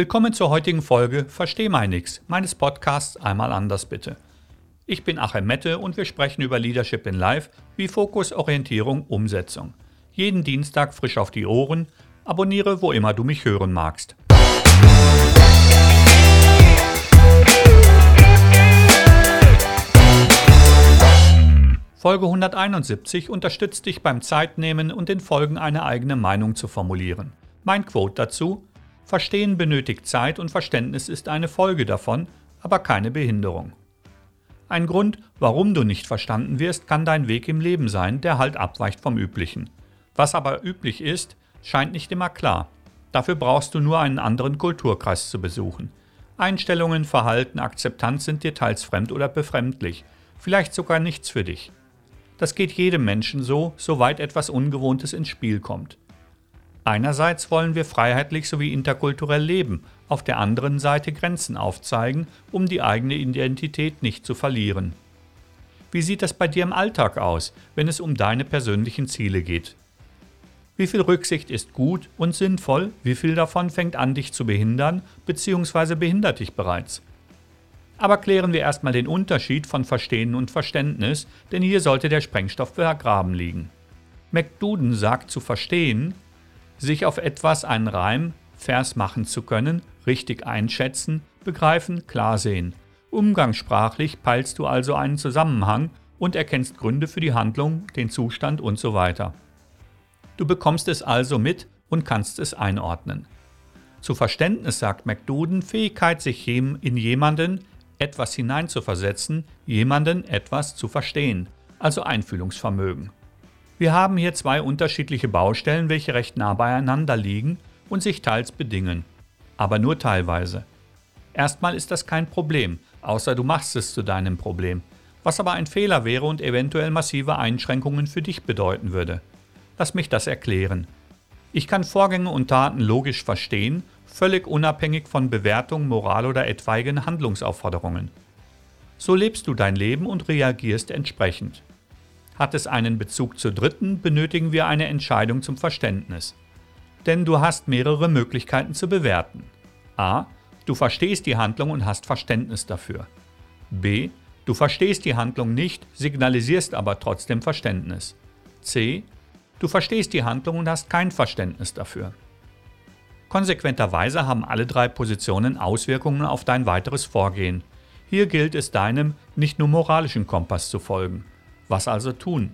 Willkommen zur heutigen Folge Versteh mal nix meines Podcasts Einmal anders bitte. Ich bin Achim Mette und wir sprechen über Leadership in Life wie Fokus, Orientierung, Umsetzung. Jeden Dienstag frisch auf die Ohren. Abonniere, wo immer du mich hören magst. Folge 171 unterstützt dich beim Zeitnehmen und den Folgen eine eigene Meinung zu formulieren. Mein Quote dazu: Verstehen benötigt Zeit und Verständnis ist eine Folge davon, aber keine Behinderung. Ein Grund, warum du nicht verstanden wirst, kann dein Weg im Leben sein, der halt abweicht vom üblichen. Was aber üblich ist, scheint nicht immer klar. Dafür brauchst du nur einen anderen Kulturkreis zu besuchen. Einstellungen, Verhalten, Akzeptanz sind dir teils fremd oder befremdlich, vielleicht sogar nichts für dich. Das geht jedem Menschen so, soweit etwas Ungewohntes ins Spiel kommt. Einerseits wollen wir freiheitlich sowie interkulturell leben, auf der anderen Seite Grenzen aufzeigen, um die eigene Identität nicht zu verlieren. Wie sieht das bei dir im Alltag aus, wenn es um deine persönlichen Ziele geht? Wie viel Rücksicht ist gut und sinnvoll, wie viel davon fängt an, dich zu behindern bzw. behindert dich bereits? Aber klären wir erstmal den Unterschied von Verstehen und Verständnis, denn hier sollte der Sprengstoff vergraben liegen. McDuden sagt zu verstehen, sich auf etwas einen Reim, Vers machen zu können, richtig einschätzen, begreifen, klar sehen. Umgangssprachlich peilst du also einen Zusammenhang und erkennst Gründe für die Handlung, den Zustand und so weiter. Du bekommst es also mit und kannst es einordnen. Zu Verständnis sagt McDuden Fähigkeit, sich in jemanden, etwas hineinzuversetzen, jemanden etwas zu verstehen, also Einfühlungsvermögen. Wir haben hier zwei unterschiedliche Baustellen, welche recht nah beieinander liegen und sich teils bedingen, aber nur teilweise. Erstmal ist das kein Problem, außer du machst es zu deinem Problem, was aber ein Fehler wäre und eventuell massive Einschränkungen für dich bedeuten würde. Lass mich das erklären. Ich kann Vorgänge und Taten logisch verstehen völlig unabhängig von Bewertung, Moral oder etwaigen Handlungsaufforderungen. So lebst du dein Leben und reagierst entsprechend. Hat es einen Bezug zu Dritten, benötigen wir eine Entscheidung zum Verständnis. Denn du hast mehrere Möglichkeiten zu bewerten. A. Du verstehst die Handlung und hast Verständnis dafür. B. Du verstehst die Handlung nicht, signalisierst aber trotzdem Verständnis. C. Du verstehst die Handlung und hast kein Verständnis dafür. Konsequenterweise haben alle drei Positionen Auswirkungen auf dein weiteres Vorgehen. Hier gilt es deinem nicht nur moralischen Kompass zu folgen. Was also tun?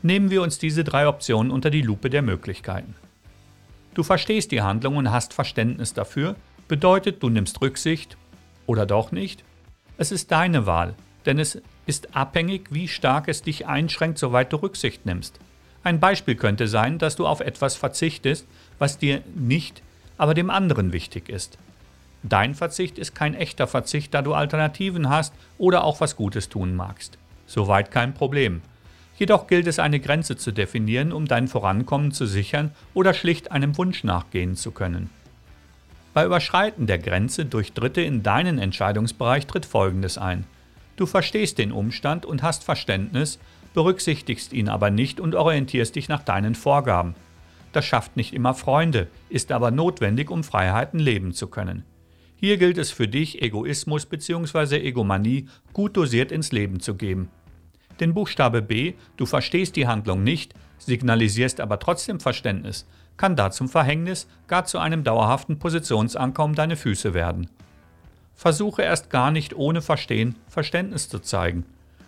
Nehmen wir uns diese drei Optionen unter die Lupe der Möglichkeiten. Du verstehst die Handlung und hast Verständnis dafür, bedeutet du nimmst Rücksicht oder doch nicht? Es ist deine Wahl, denn es ist abhängig, wie stark es dich einschränkt, soweit du Rücksicht nimmst. Ein Beispiel könnte sein, dass du auf etwas verzichtest, was dir nicht aber dem anderen wichtig ist. Dein Verzicht ist kein echter Verzicht, da du Alternativen hast oder auch was Gutes tun magst. Soweit kein Problem. Jedoch gilt es, eine Grenze zu definieren, um dein Vorankommen zu sichern oder schlicht einem Wunsch nachgehen zu können. Bei Überschreiten der Grenze durch Dritte in deinen Entscheidungsbereich tritt Folgendes ein. Du verstehst den Umstand und hast Verständnis, berücksichtigst ihn aber nicht und orientierst dich nach deinen Vorgaben. Das schafft nicht immer Freunde, ist aber notwendig, um Freiheiten leben zu können. Hier gilt es für dich, Egoismus bzw. Egomanie gut dosiert ins Leben zu geben. Den Buchstabe B, du verstehst die Handlung nicht, signalisierst aber trotzdem Verständnis, kann da zum Verhängnis, gar zu einem dauerhaften Positionsanker um deine Füße werden. Versuche erst gar nicht ohne Verstehen Verständnis zu zeigen.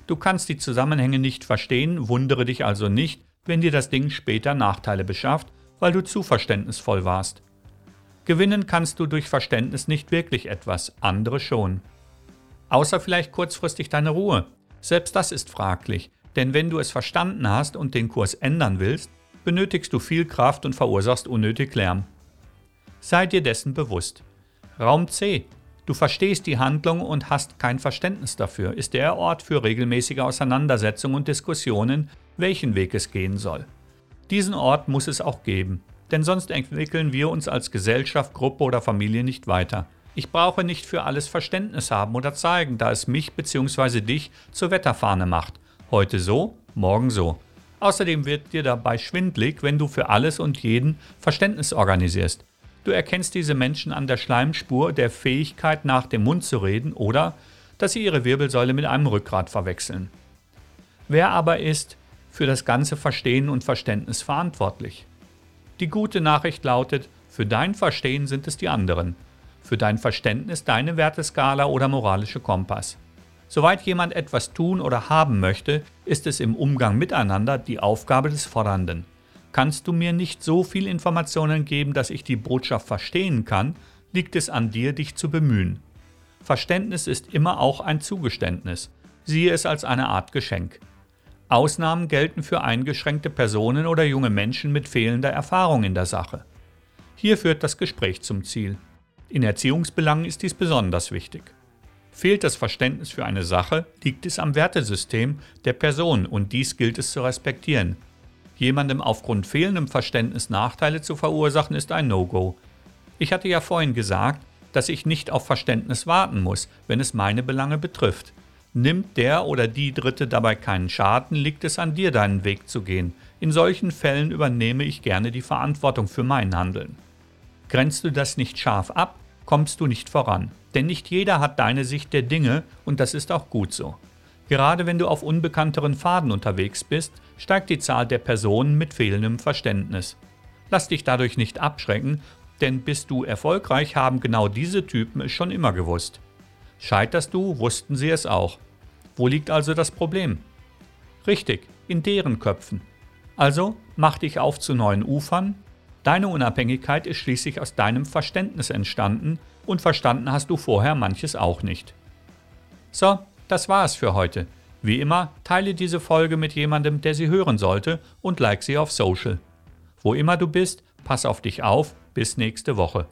Du kannst die Zusammenhänge nicht verstehen, wundere dich also nicht, wenn dir das Ding später Nachteile beschafft weil du zu verständnisvoll warst. Gewinnen kannst du durch Verständnis nicht wirklich etwas, andere schon. Außer vielleicht kurzfristig deine Ruhe. Selbst das ist fraglich, denn wenn du es verstanden hast und den Kurs ändern willst, benötigst du viel Kraft und verursachst unnötig Lärm. Sei dir dessen bewusst. Raum C. Du verstehst die Handlung und hast kein Verständnis dafür, ist der Ort für regelmäßige Auseinandersetzungen und Diskussionen, welchen Weg es gehen soll. Diesen Ort muss es auch geben, denn sonst entwickeln wir uns als Gesellschaft, Gruppe oder Familie nicht weiter. Ich brauche nicht für alles Verständnis haben oder zeigen, da es mich bzw. dich zur Wetterfahne macht. Heute so, morgen so. Außerdem wird dir dabei schwindlig, wenn du für alles und jeden Verständnis organisierst. Du erkennst diese Menschen an der Schleimspur der Fähigkeit, nach dem Mund zu reden oder dass sie ihre Wirbelsäule mit einem Rückgrat verwechseln. Wer aber ist für das ganze Verstehen und Verständnis verantwortlich? Die gute Nachricht lautet, für dein Verstehen sind es die anderen, für dein Verständnis deine Werteskala oder moralische Kompass. Soweit jemand etwas tun oder haben möchte, ist es im Umgang miteinander die Aufgabe des Fordernden. Kannst du mir nicht so viel Informationen geben, dass ich die Botschaft verstehen kann, liegt es an dir, dich zu bemühen. Verständnis ist immer auch ein Zugeständnis. Siehe es als eine Art Geschenk. Ausnahmen gelten für eingeschränkte Personen oder junge Menschen mit fehlender Erfahrung in der Sache. Hier führt das Gespräch zum Ziel. In Erziehungsbelangen ist dies besonders wichtig. Fehlt das Verständnis für eine Sache, liegt es am Wertesystem der Person und dies gilt es zu respektieren, Jemandem aufgrund fehlendem Verständnis Nachteile zu verursachen, ist ein No-Go. Ich hatte ja vorhin gesagt, dass ich nicht auf Verständnis warten muss, wenn es meine Belange betrifft. Nimmt der oder die Dritte dabei keinen Schaden, liegt es an dir, deinen Weg zu gehen. In solchen Fällen übernehme ich gerne die Verantwortung für mein Handeln. Grenzt du das nicht scharf ab, kommst du nicht voran. Denn nicht jeder hat deine Sicht der Dinge und das ist auch gut so. Gerade wenn du auf unbekannteren Pfaden unterwegs bist, steigt die Zahl der Personen mit fehlendem Verständnis. Lass dich dadurch nicht abschrecken, denn bist du erfolgreich, haben genau diese Typen es schon immer gewusst. Scheiterst du, wussten sie es auch. Wo liegt also das Problem? Richtig, in deren Köpfen. Also mach dich auf zu neuen Ufern. Deine Unabhängigkeit ist schließlich aus deinem Verständnis entstanden und verstanden hast du vorher manches auch nicht. So, das war es für heute. Wie immer, teile diese Folge mit jemandem, der sie hören sollte und like sie auf Social. Wo immer du bist, pass auf dich auf. Bis nächste Woche.